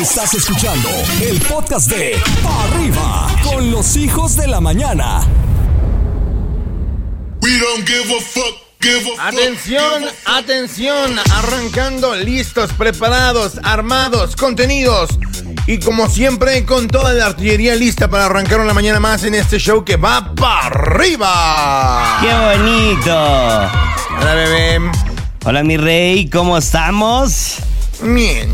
Estás escuchando el podcast de Pa' Arriba con los hijos de la mañana. We don't give a fuck. Give a fuck, Atención, atención, arrancando, listos, preparados, armados, contenidos. Y como siempre, con toda la artillería lista para arrancar una mañana más en este show que va para arriba. ¡Qué bonito! Hola, bebé. Hola, mi rey, ¿cómo estamos? Bien.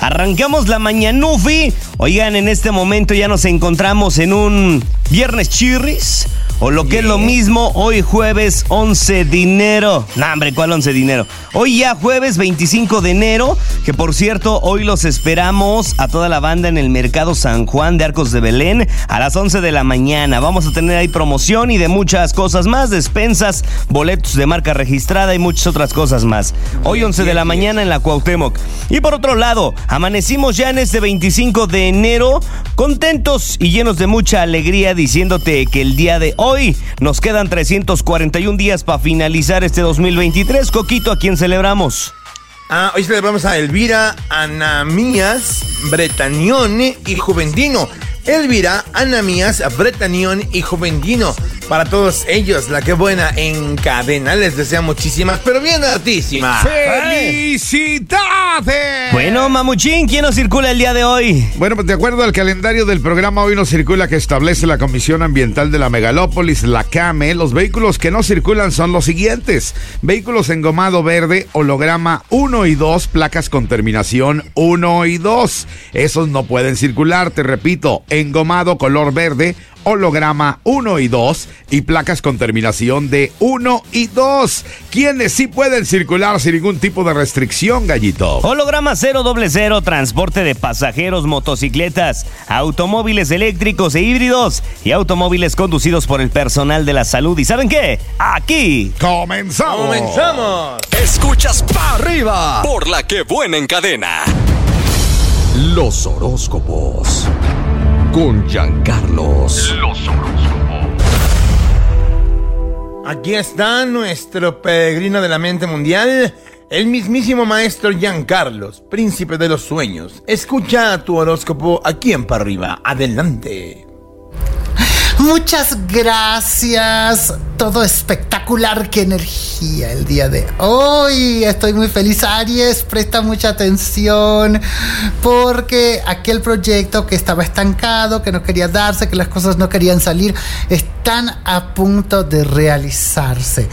Arrancamos la mañanufi. Oigan, en este momento ya nos encontramos en un viernes chirris. O lo que es lo mismo, hoy jueves 11 de enero. No, hombre, ¿cuál 11 de enero? Hoy ya jueves 25 de enero, que por cierto, hoy los esperamos a toda la banda en el Mercado San Juan de Arcos de Belén a las 11 de la mañana. Vamos a tener ahí promoción y de muchas cosas más, despensas, boletos de marca registrada y muchas otras cosas más. Hoy 11 de la mañana en la Cuauhtémoc. Y por otro lado, amanecimos ya en este 25 de enero contentos y llenos de mucha alegría diciéndote que el día de hoy nos quedan 341 días para finalizar este 2023. Coquito, ¿a quién celebramos? Ah, hoy celebramos a Elvira, Anamías, Bretañón y Juventino. Elvira, Anamías, Bretañón y Juventino. Para todos ellos, la que buena en cadena. Les desea muchísimas, pero bien hartísimas. ¡Felicidades! Bueno, Mamuchín, ¿quién nos circula el día de hoy? Bueno, pues de acuerdo al calendario del programa, hoy nos circula que establece la Comisión Ambiental de la Megalópolis, la CAME. Los vehículos que no circulan son los siguientes: vehículos engomado verde, holograma 1 y 2, placas con terminación 1 y 2. Esos no pueden circular, te repito, engomado color verde, holograma 1 y 2 y placas con terminación de 1 y 2. ¿Quiénes sí pueden circular sin ningún tipo de restricción, gallito? Holograma 000, transporte de pasajeros, motocicletas, automóviles eléctricos e híbridos y automóviles conducidos por el personal de la salud. ¿Y saben qué? Aquí. ¡Comenzamos! ¡Comenzamos! Escuchas Pa' Arriba por la que buena en cadena. Los horóscopos. Con Giancarlos. Aquí está nuestro peregrino de la mente mundial, el mismísimo maestro Giancarlos, príncipe de los sueños. Escucha tu horóscopo aquí en para arriba. Adelante. Muchas gracias. Todo espectacular. Qué energía el día de hoy. Estoy muy feliz, Aries. Presta mucha atención. Porque aquel proyecto que estaba estancado, que no quería darse, que las cosas no querían salir, están a punto de realizarse.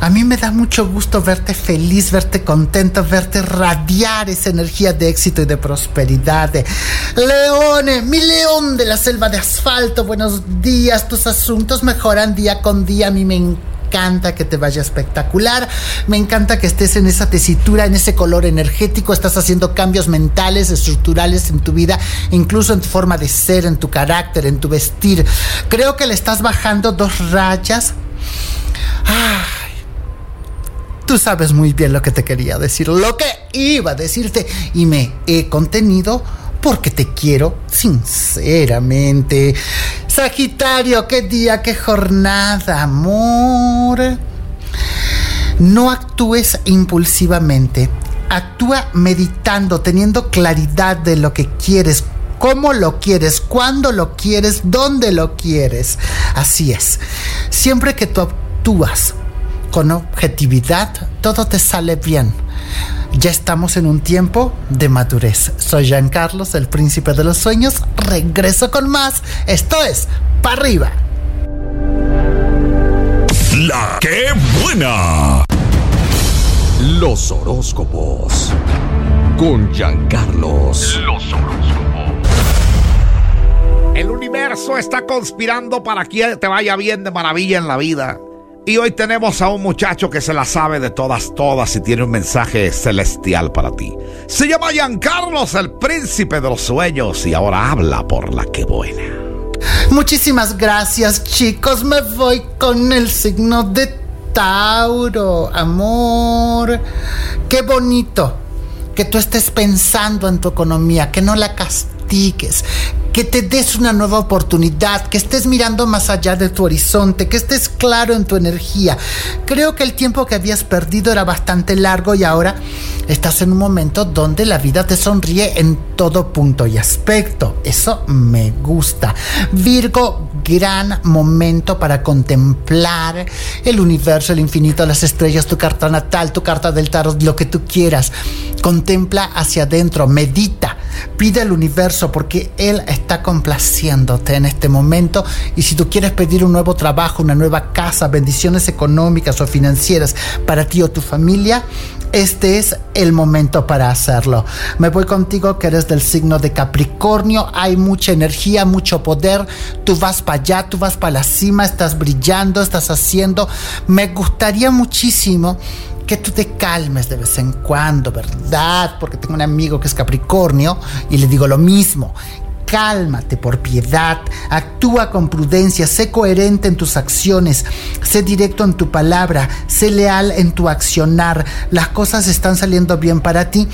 A mí me da mucho gusto verte feliz, verte contento, verte radiar esa energía de éxito y de prosperidad. Leone, mi león de la selva de asfalto, buenos días, tus asuntos mejoran día con día, a mí me encanta que te vaya espectacular, me encanta que estés en esa tesitura, en ese color energético, estás haciendo cambios mentales, estructurales en tu vida, incluso en tu forma de ser, en tu carácter, en tu vestir. Creo que le estás bajando dos rayas. Ay, Tú sabes muy bien lo que te quería decir, lo que iba a decirte y me he contenido porque te quiero sinceramente. Sagitario, qué día, qué jornada, amor. No actúes impulsivamente. Actúa meditando, teniendo claridad de lo que quieres, cómo lo quieres, cuándo lo quieres, dónde lo quieres. Así es. Siempre que tú actúas con objetividad, todo te sale bien. Ya estamos en un tiempo de madurez. Soy Jean Carlos, el príncipe de los sueños. Regreso con más. Esto es Pa' arriba. La que buena. Los horóscopos. Con Giancarlos. El universo está conspirando para que te vaya bien de maravilla en la vida. Y hoy tenemos a un muchacho que se la sabe de todas, todas y tiene un mensaje celestial para ti. Se llama Giancarlos, el príncipe de los sueños, y ahora habla por la que buena. Muchísimas gracias, chicos. Me voy con el signo de Tauro, amor. Qué bonito que tú estés pensando en tu economía, que no la castigues, que te des una nueva oportunidad, que estés mirando más allá de tu horizonte, que estés claro en tu energía. Creo que el tiempo que habías perdido era bastante largo y ahora estás en un momento donde la vida te sonríe en todo punto y aspecto. Eso me gusta. Virgo, gran momento para contemplar el universo, el infinito, las estrellas, tu carta natal, tu carta del tarot, lo que tú quieras. Contempla hacia adentro, medita, pide al universo porque Él está complaciéndote en este momento y si tú quieres pedir un nuevo trabajo, una nueva casa, bendiciones económicas o financieras para ti o tu familia, este es el momento para hacerlo. Me voy contigo que eres del signo de Capricornio, hay mucha energía, mucho poder, tú vas para allá, tú vas para la cima, estás brillando, estás haciendo. Me gustaría muchísimo que tú te calmes de vez en cuando, ¿verdad? Porque tengo un amigo que es Capricornio y le digo lo mismo cálmate por piedad, actúa con prudencia, sé coherente en tus acciones, sé directo en tu palabra, sé leal en tu accionar. Las cosas están saliendo bien para ti.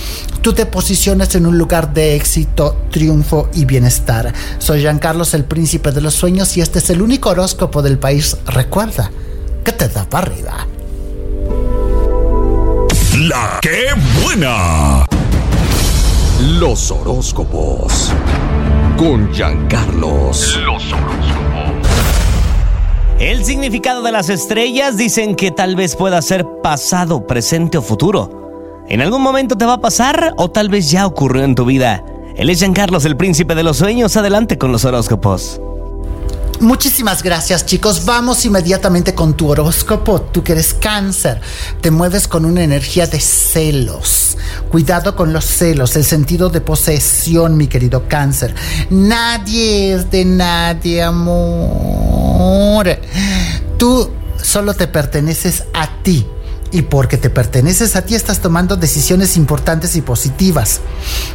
Tú te posicionas en un lugar de éxito, triunfo y bienestar. Soy Jean Carlos, el príncipe de los sueños, y este es el único horóscopo del país. Recuerda que te da para arriba. La que buena. Los horóscopos. Con Giancarlos. Los horóscopos. El significado de las estrellas dicen que tal vez pueda ser pasado, presente o futuro. En algún momento te va a pasar o tal vez ya ocurrió en tu vida. Él es Giancarlos, el príncipe de los sueños. Adelante con los horóscopos. Muchísimas gracias chicos. Vamos inmediatamente con tu horóscopo. Tú que eres cáncer, te mueves con una energía de celos. Cuidado con los celos, el sentido de posesión, mi querido cáncer. Nadie es de nadie, amor. Tú solo te perteneces a ti y porque te perteneces a ti estás tomando decisiones importantes y positivas.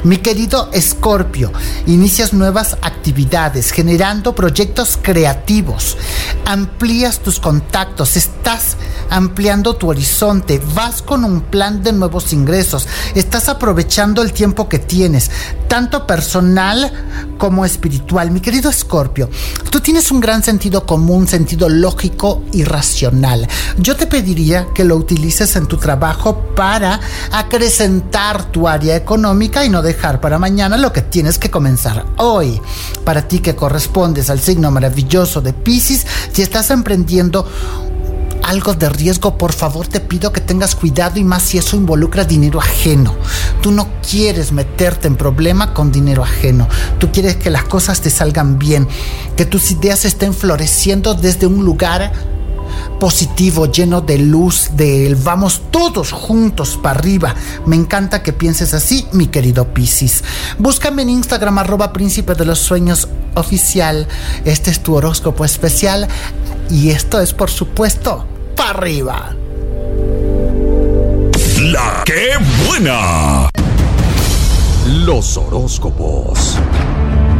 Mi querido Escorpio, inicias nuevas actividades, generando proyectos creativos, amplías tus contactos, estás ampliando tu horizonte, vas con un plan de nuevos ingresos, estás aprovechando el tiempo que tienes, tanto personal como espiritual. Mi querido Escorpio, tú tienes un gran sentido común, sentido lógico y racional. Yo te pediría que lo utilices en tu trabajo para acrecentar tu área económica y no dejar para mañana lo que tienes que comenzar hoy. Para ti que correspondes al signo maravilloso de Pisces, si estás emprendiendo algo de riesgo, por favor te pido que tengas cuidado y más si eso involucra dinero ajeno. Tú no quieres meterte en problema con dinero ajeno. Tú quieres que las cosas te salgan bien, que tus ideas estén floreciendo desde un lugar positivo, lleno de luz, de. Vamos todos juntos para arriba. Me encanta que pienses así, mi querido Piscis. Búscame en Instagram, arroba príncipe de los sueños oficial. Este es tu horóscopo especial. Y esto es, por supuesto, para arriba. La que buena. Los horóscopos.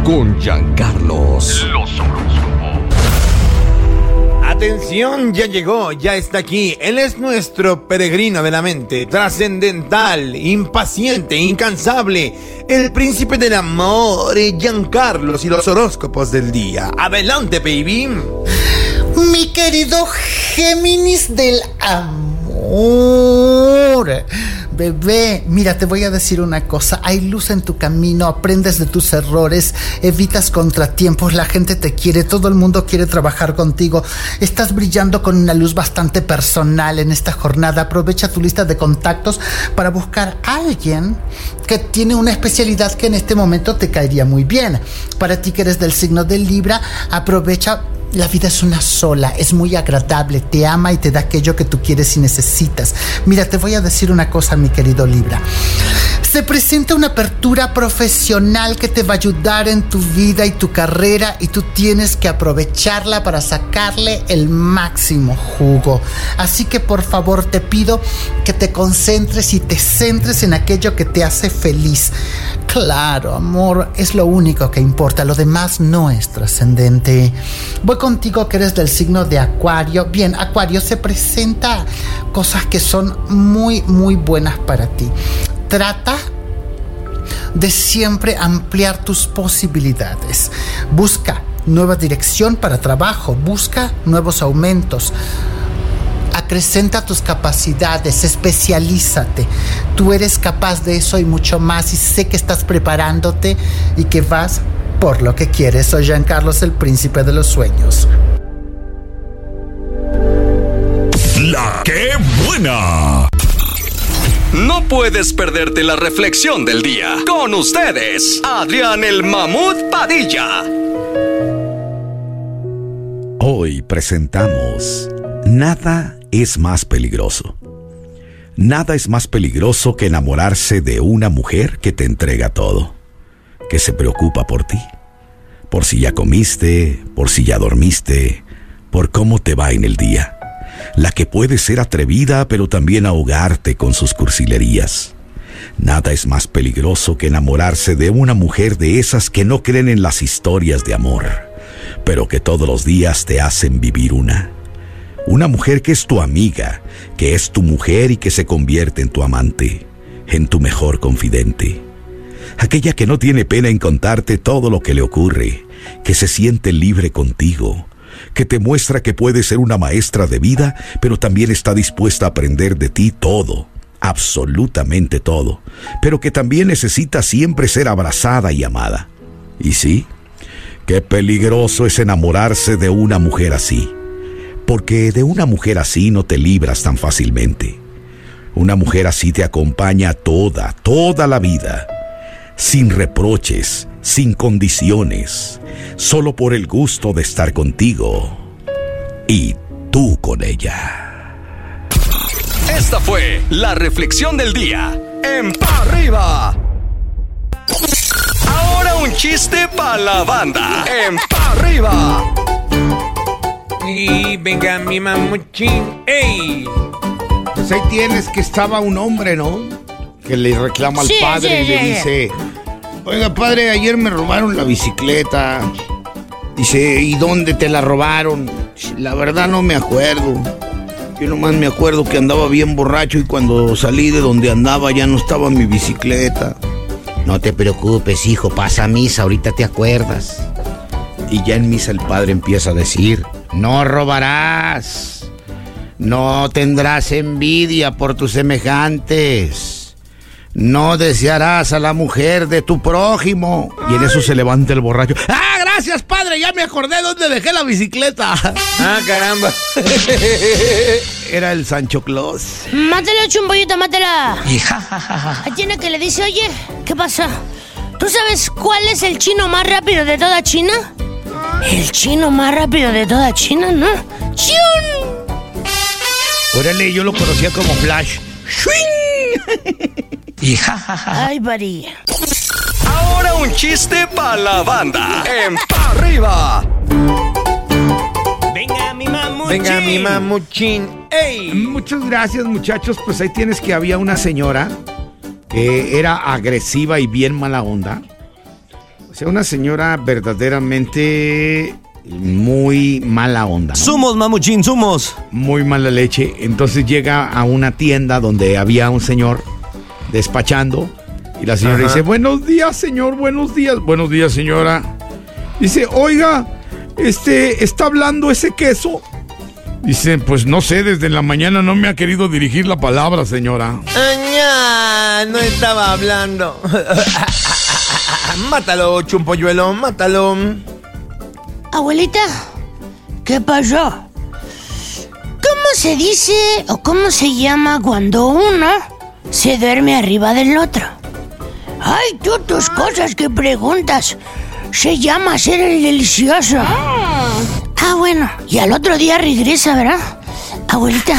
Con Giancarlos. Los horóscopos. Atención, ya llegó, ya está aquí. Él es nuestro peregrino de la mente, trascendental, impaciente, incansable, el príncipe del amor, Giancarlos y los horóscopos del día. Adelante, baby. Mi querido Géminis del amor. Bebé, mira, te voy a decir una cosa. Hay luz en tu camino, aprendes de tus errores, evitas contratiempos, la gente te quiere, todo el mundo quiere trabajar contigo. Estás brillando con una luz bastante personal en esta jornada. Aprovecha tu lista de contactos para buscar a alguien que tiene una especialidad que en este momento te caería muy bien. Para ti que eres del signo del Libra, aprovecha la vida es una sola, es muy agradable, te ama y te da aquello que tú quieres y necesitas. Mira, te voy a decir una cosa, mi querido Libra. Se presenta una apertura profesional que te va a ayudar en tu vida y tu carrera y tú tienes que aprovecharla para sacarle el máximo jugo. Así que por favor te pido que te concentres y te centres en aquello que te hace feliz. Claro, amor, es lo único que importa, lo demás no es trascendente. Voy contigo que eres del signo de Acuario. Bien, Acuario se presenta cosas que son muy, muy buenas para ti. Trata de siempre ampliar tus posibilidades. Busca nueva dirección para trabajo, busca nuevos aumentos. Acrecenta tus capacidades, especialízate. Tú eres capaz de eso y mucho más y sé que estás preparándote y que vas por lo que quieres. Soy Giancarlos, el príncipe de los sueños. La que buena. No puedes perderte la reflexión del día. Con ustedes, Adrián el Mamut Padilla. Hoy presentamos Nada es más peligroso. Nada es más peligroso que enamorarse de una mujer que te entrega todo, que se preocupa por ti, por si ya comiste, por si ya dormiste, por cómo te va en el día, la que puede ser atrevida pero también ahogarte con sus cursilerías. Nada es más peligroso que enamorarse de una mujer de esas que no creen en las historias de amor, pero que todos los días te hacen vivir una. Una mujer que es tu amiga, que es tu mujer y que se convierte en tu amante, en tu mejor confidente. Aquella que no tiene pena en contarte todo lo que le ocurre, que se siente libre contigo, que te muestra que puede ser una maestra de vida, pero también está dispuesta a aprender de ti todo, absolutamente todo, pero que también necesita siempre ser abrazada y amada. Y sí, qué peligroso es enamorarse de una mujer así porque de una mujer así no te libras tan fácilmente. Una mujer así te acompaña toda, toda la vida, sin reproches, sin condiciones, solo por el gusto de estar contigo y tú con ella. Esta fue la reflexión del día en Pa' Arriba. Ahora un chiste para la banda en Pa' Arriba. Y venga mi mamuchín. ¡Ey! Pues ahí tienes que estaba un hombre, ¿no? Que le reclama al Sí, padre sí, y le sí. dice, oiga padre, ayer me robaron la bicicleta. Dice, ¿y dónde te la robaron? La verdad no me acuerdo. Yo nomás me acuerdo que andaba bien borracho y cuando salí de donde andaba ya no estaba mi bicicleta. No te preocupes, hijo, pasa a misa, ahorita te acuerdas. Y ya en misa el padre empieza a decir, No robarás. No tendrás envidia por tus semejantes. No desearás a la mujer de tu prójimo. y en eso se levanta el borracho. ¡Ah, gracias padre! Ya me acordé dónde dejé la bicicleta. Ah, caramba. Era el Sancho Claus. Mátala, chumboyita, mátala. Ahí tiene que le dice, oye, ¿qué pasa? ¿Tú sabes cuál es el chino más rápido de toda China? El chino más rápido de toda China, ¿no? ¡Chiun! Órale, yo lo conocía como Flash. Ay, buddy. Ahora un chiste para la banda en Pa' Arriba. Venga, mi mamuchín. Venga mi mamuchín. ¡Ey! Muchas gracias, muchachos. Pues ahí tienes que había una señora que era agresiva y bien mala onda. Sea, una señora verdaderamente muy mala onda. ¿no? Sumos, mamuchín, sumos. Muy mala leche. Entonces llega a una tienda donde había un señor despachando y la señora Ajá. dice, buenos días, señor, buenos días. Buenos días, señora. Dice, oiga, este, ¿está hablando ese queso? Dice, pues no sé, desde la mañana no me ha querido dirigir la palabra, señora. Añá, no estaba hablando. mátalo, chumpolluelo, mátalo. Abuelita, ¿qué pasó? ¿Cómo se dice o cómo se llama cuando uno se duerme arriba del otro? Ay, tú tus cosas que preguntas. Se llama ser el delicioso. Ah, bueno. Y al otro día regresa, ¿verdad? Abuelita,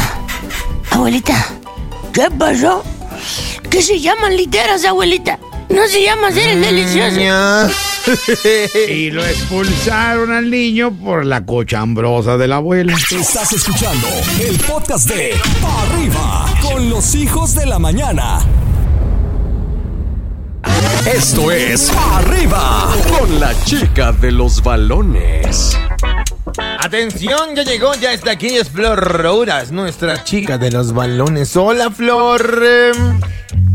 abuelita, ¿qué pasó? ¿Qué se llaman literas, abuelita? No se llama ser el delicioso. Y lo expulsaron al niño por la cochambrosa de la abuela. Estás escuchando el podcast de Pa' Arriba con los hijos de la mañana. Esto es Pa' Arriba con la chica de los balones. Atención, ya llegó, ya está aquí, es Flor Rouras, nuestra chica de los balones. Hola, Flor.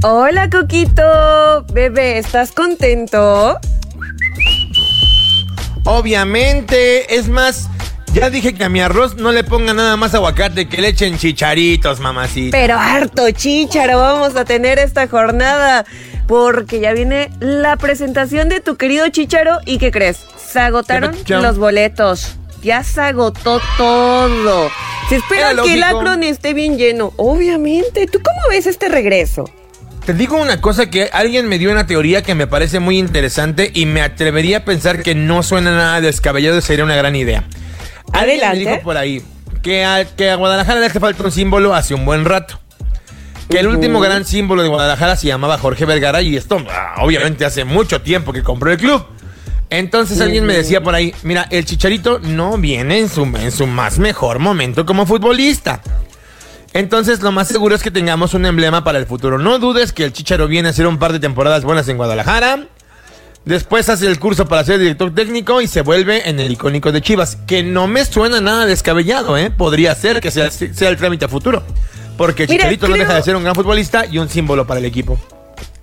Hola, Coquito. Bebé, ¿estás contento? Obviamente, es más, ya dije que a mi arroz no le pongan nada más aguacate, que le echen chicharitos, mamacita. Pero harto chícharo vamos a tener esta jornada. Porque ya viene la presentación de tu querido Chicharo. ¿Y qué crees? Se agotaron los boletos. Ya se agotó todo. Se espera Era que el. Akron esté bien lleno. Obviamente. ¿Tú cómo ves este regreso? Te digo una cosa que alguien me dio una teoría que me parece muy interesante y me atrevería a pensar que no suena nada descabellado, sería una gran idea. Alguien me Adelante. dijo por ahí que a, que a Guadalajara le hace falta un símbolo hace un buen rato. Que el último gran símbolo de Guadalajara se llamaba Jorge Vergara y esto ah, obviamente hace mucho tiempo que compró el club. Entonces alguien me decía por ahí, mira, el Chicharito no viene en su, en su más mejor momento como futbolista. Entonces lo más seguro es que tengamos un emblema para el futuro. No dudes que el Chicharo viene a hacer un par de temporadas buenas en Guadalajara. Después hace el curso para ser director técnico y se vuelve en el icónico de Chivas. Que no me suena nada descabellado, ¿eh? Podría ser que sea, sea el trámite a futuro. Porque Mira, Chicharito no deja de ser un gran futbolista y un símbolo para el equipo.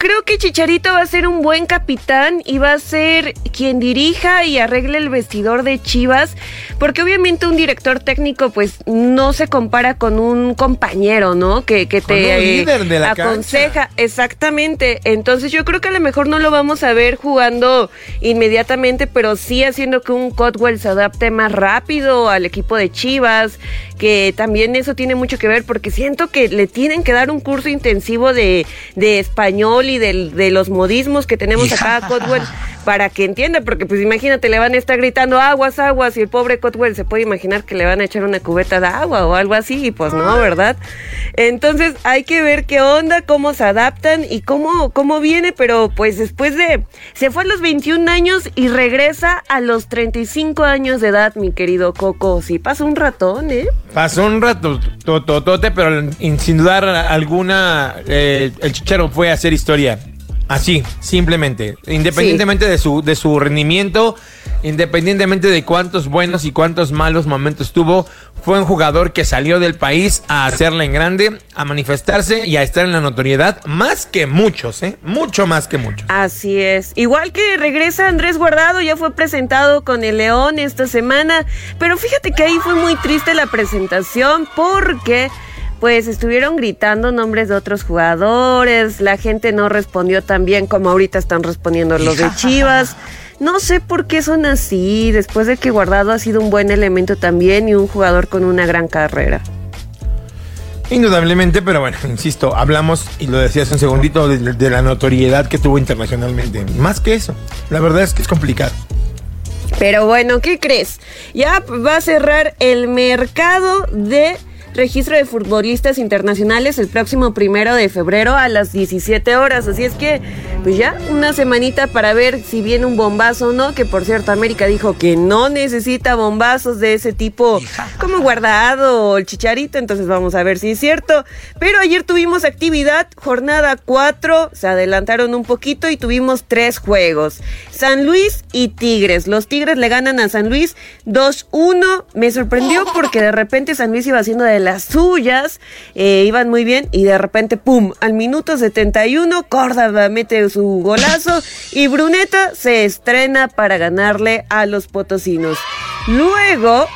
Creo que Chicharito va a ser un buen capitán y va a ser quien dirija y arregle el vestidor de Chivas, porque obviamente un director técnico pues no se compara con un compañero, ¿no? Que, que te eh, líder de la aconseja, exactamente. Entonces yo creo que a lo mejor no lo vamos a ver jugando inmediatamente, pero sí haciendo que un Cotwell se adapte más rápido al equipo de Chivas, que también eso tiene mucho que ver porque siento que le tienen que dar un curso intensivo de, de español y del- de, los modismos que tenemos acá a Cotwell para que entienda, porque pues imagínate, le van a estar gritando aguas, aguas y el pobre Cotwell se puede imaginar que le van a echar una cubeta de agua o algo así y pues no, ¿verdad? Entonces hay que ver qué onda, cómo se adaptan y cómo, cómo viene, pero pues después de... Se fue a los 21 años y regresa a los 35 años de edad, mi querido Coco. Sí, pasa un ratón, ¿eh? Pasó un rato tototote, pero in- sin dudar alguna, eh, el Chicharo fue a hacer historia. Así, simplemente. Independientemente de, su, de su rendimiento, independientemente de cuántos buenos y cuántos malos momentos tuvo, fue un jugador que salió del país a hacerla en grande, a manifestarse y a estar en la notoriedad más que muchos, ¿eh? Mucho más que muchos. Así es. Igual que regresa Andrés Guardado, ya fue presentado con el León esta semana, pero fíjate que ahí fue muy triste la presentación porque pues estuvieron gritando nombres de otros jugadores, la gente no respondió tan bien como ahorita están respondiendo los de Chivas. No sé por qué son así, después de que Guardado ha sido un buen elemento también y un jugador con una gran carrera. Indudablemente, pero bueno, insisto, hablamos, y lo decía hace un segundito, de, de la notoriedad que tuvo internacionalmente. Más que eso, la verdad es que es complicado. Pero bueno, ¿qué crees? Ya va a cerrar el mercado de registro de futbolistas internacionales el próximo primero de febrero a las 17 horas. Así es que, pues ya, una semanita para ver si viene un bombazo o no. Que por cierto, América dijo que no necesita bombazos de ese tipo como guardado o el chicharito. Entonces vamos a ver si es cierto. Pero ayer tuvimos actividad, jornada 4, se adelantaron un poquito y tuvimos tres juegos. San Luis y Tigres. Los Tigres le ganan a San Luis 2-1. Me sorprendió porque de repente San Luis iba haciendo de las suyas, eh, iban muy bien y de repente, ¡pum! Al minuto 71, Córdoba mete su golazo y Bruneta se estrena para ganarle a los potosinos. Luego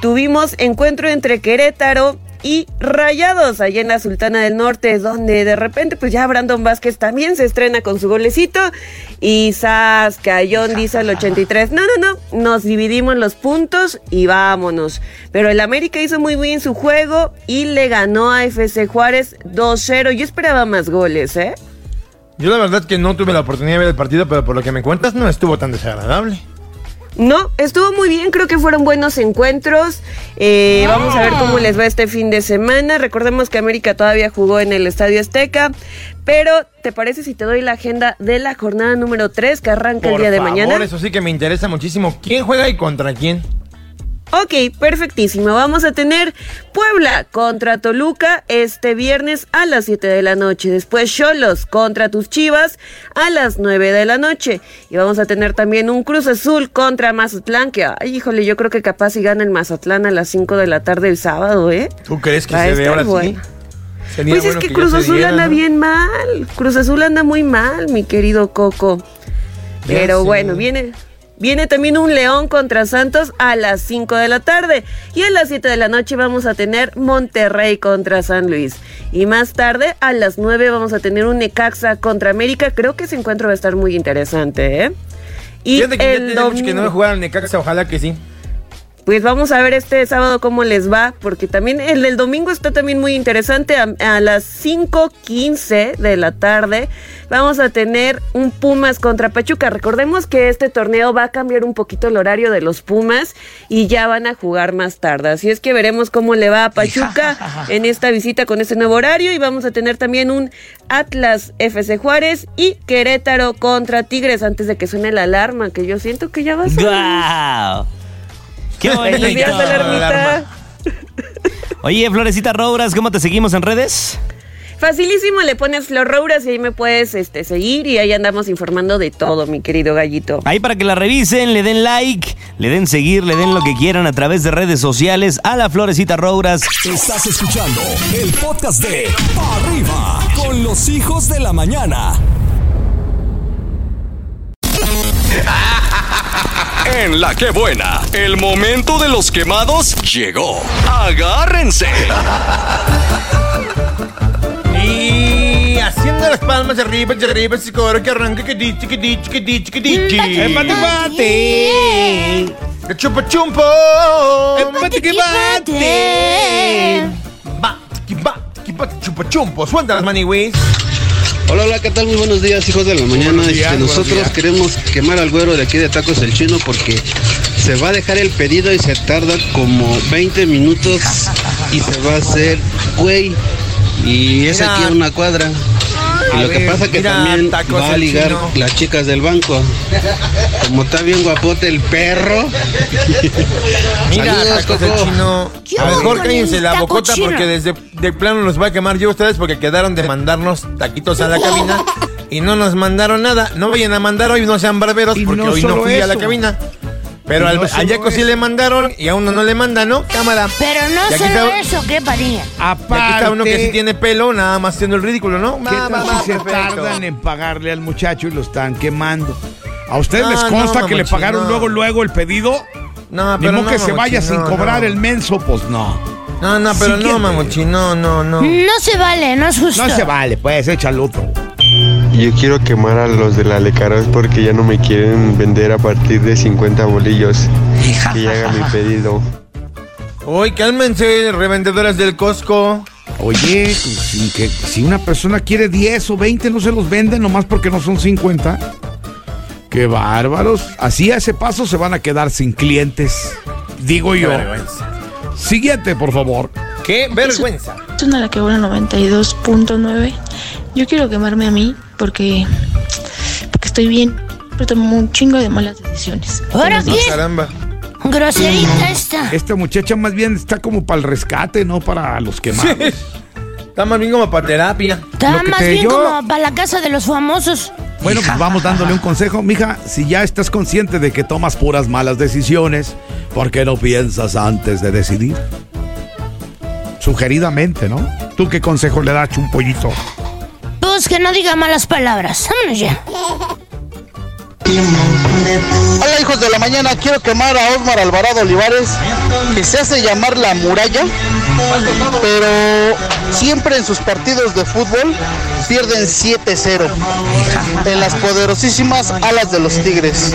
tuvimos encuentro entre Querétaro y Rayados allá en la Sultana del Norte, donde de repente pues ya Brandon Vázquez también se estrena con su golecito y Sas dice al 83, no, no, no, nos dividimos los puntos y vámonos. Pero el América hizo muy bien su juego y le ganó a FC Juárez 2-0. Yo esperaba más goles, ¿eh? Yo la verdad que no tuve la oportunidad de ver el partido, pero por lo que me cuentas no estuvo tan desagradable. No, estuvo muy bien, creo que fueron buenos encuentros. Eh, Vamos a ver cómo les va este fin de semana. Recordemos que América todavía jugó en el Estadio Azteca. Pero, ¿te parece si te doy la agenda de la jornada número 3 que arranca el Por día de favor, mañana? eso sí que me interesa muchísimo. ¿Quién juega y contra quién? Ok, perfectísimo. Vamos a tener Puebla contra Toluca este viernes a las 7 de la noche. Después Cholos contra tus Chivas a las 9 de la noche. Y vamos a tener también un Cruz Azul contra Mazatlán. Que, ay, híjole, yo creo que capaz si gana el Mazatlán a las cinco de la tarde el sábado, ¿eh? ¿Tú crees que Va se ve ahora sí? bueno. Sería Pues bueno es que Cruz Azul diera, anda ¿no? bien mal. Cruz Azul anda muy mal, mi querido Coco. Ya Pero bueno, viene, viene también un León contra Santos a las 5 de la tarde. Y a las 7 de la noche vamos a tener Monterrey contra San Luis. Y más tarde, a las 9, vamos a tener un Necaxa contra América. Creo que ese encuentro va a estar muy interesante, ¿eh? Y Fíjate que ya el tiene mucho que no domingo- jugaron Necaxa, ojalá que sí. Pues vamos a ver este sábado cómo les va, porque también el del domingo está también muy interesante. A, a las 5.15 de la tarde vamos a tener un Pumas contra Pachuca. Recordemos que este torneo va a cambiar un poquito el horario de los Pumas y ya van a jugar más tarde. Así es que veremos cómo le va a Pachuca en esta visita con este nuevo horario y vamos a tener también un Atlas FC Juárez y Querétaro contra Tigres antes de que suene la alarma, que yo siento que ya va a ser. ¡Guau! ¡Qué bonito! alarmita. Oye, Florecita Robras, ¿cómo te seguimos en redes? Facilísimo, le pones Flor Rouras y ahí me puedes este, seguir y ahí andamos informando de todo, mi querido gallito. Ahí para que la revisen, le den like, le den seguir, le den lo que quieran a través de redes sociales a la Florecita Robras. Estás escuchando el podcast de Pa' Arriba con los hijos de la mañana. En la que buena, el momento de los quemados llegó. Agárrense. Y haciendo las palmas arriba, de arriba, ese coro que arranca, que di, que di, que di, que di, ¡Empate, empate! Que chupa chumpo. ¡Empate, que empate! Va, que va, que va, chupa chumpo. Suelta las maniwis. Hola, hola, ¿qué tal? Muy buenos días, hijos de la mañana. Días, Este, nosotros días. queremos quemar al güero de aquí de Tacos El Chino porque se va a dejar el pedido y se tarda como 20 minutos y se va a hacer güey. Y es Mira. aquí a una cuadra. Y lo que pasa que mira, también Tacos va a ligar Chino. las chicas del banco. Como está bien guapote el perro. Mira, Saludos, tacos Coco. chino. ¿Qué A onda mejor cállense la bocota chino? porque desde de plano los va a quemar yo ustedes porque quedaron de mandarnos taquitos a la cabina y no nos mandaron nada. No vayan a mandar hoy, no sean barberos Y porque no hoy no fui a la cabina. Pero Y al, no a Yaco sí le mandaron y a uno no le manda, ¿no? Cámara. Pero no Y aquí solo está- eso, ¿qué Padilla? Y aquí está uno que sí tiene pelo, nada más haciendo el ridículo, ¿no? ¿Qué Va, tal va, va, si se perfecto. tardan en pagarle al muchacho y lo están quemando? ¿A ustedes No, les no, consta que le pagaron no. luego, luego el pedido? No, Ni pero no, que se vaya sin cobrar no. el menso, pues no. No, no, pero no, mamuchi, no, no, no. No se vale, no es justo. No se vale, pues, échale otro. Yo quiero quemar a los de la Lecaros porque ya no me quieren vender a partir de 50 bolillos. Que ya haga mi pedido. Uy, cálmense, revendedoras del Costco. Oye, que, si una persona quiere 10 o 20, no se los venden nomás porque no son 50. Qué bárbaros. Así a ese paso se van a quedar sin clientes. Digo yo. vergüenza. Siguiente, por favor. Qué vergüenza. Es una la que buena 92.9. Yo quiero quemarme a mí porque, porque estoy bien, pero tomo un chingo de malas decisiones. ¿Ahora qué? Caramba. Groserita esta. Esta muchacha más bien está como para el rescate, no para los quemados. Está más bien como para terapia. Está más te- bien yo- como para la casa de los famosos. Bueno, pues vamos dándole un consejo. Mija, si ya estás consciente de que tomas puras malas decisiones, ¿por qué no piensas antes de decidir? Sugeridamente, ¿no? ¿Tú qué consejo le das, chumpollito? Que no diga malas palabras. Vámonos ya. Hola hijos de la mañana, quiero quemar a Osmar Alvarado Olivares, que se hace llamar la muralla, pero siempre en sus partidos de fútbol pierden 7-0 en las poderosísimas alas de los Tigres.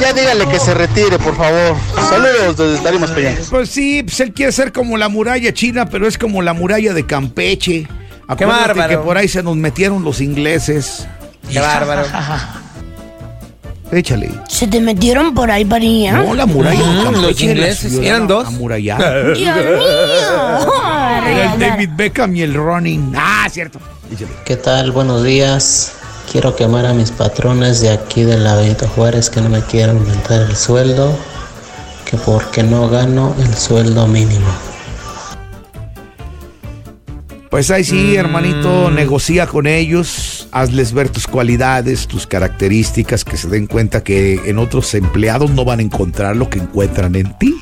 Ya dígale que se retire, por favor. Saludos desde Tarimas Peñas. Pues sí, pues él quiere ser como la muralla china, pero es como la muralla de Campeche. Acuérdate bárbaro. que por ahí se nos metieron los ingleses. Qué bárbaro. Échale. ¿Se te metieron por ahí, Padilla? No, la muralla Mm, Campeche. los ingleses, eran dos. amurallada. Dios mío. Era el David Beckham y el Running. Ah, cierto. Échale. ¿Qué tal? Buenos días. Quiero quemar a mis patrones de aquí de la Benito Juárez que no me quieren aumentar el sueldo, que porque no gano el sueldo mínimo. Pues ahí sí, hermanito, negocia con ellos, hazles ver tus cualidades, tus características, que se den cuenta que en otros empleados no van a encontrar lo que encuentran en ti.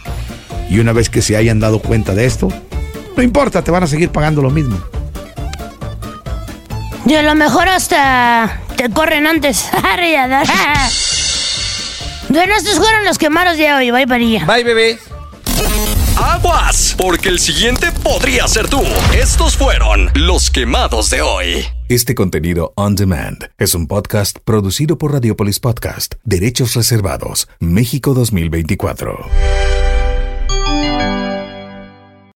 Y una vez que se hayan dado cuenta de esto, no importa, te van a seguir pagando lo mismo. Y a lo mejor hasta te corren antes. bueno, estos fueron los quemados de hoy. Bye, María. Bye, bebé. Porque el siguiente podría ser tú. Estos fueron los quemados de hoy. Este contenido on demand es un podcast producido por Radiopolis Podcast, Derechos Reservados, México 2024.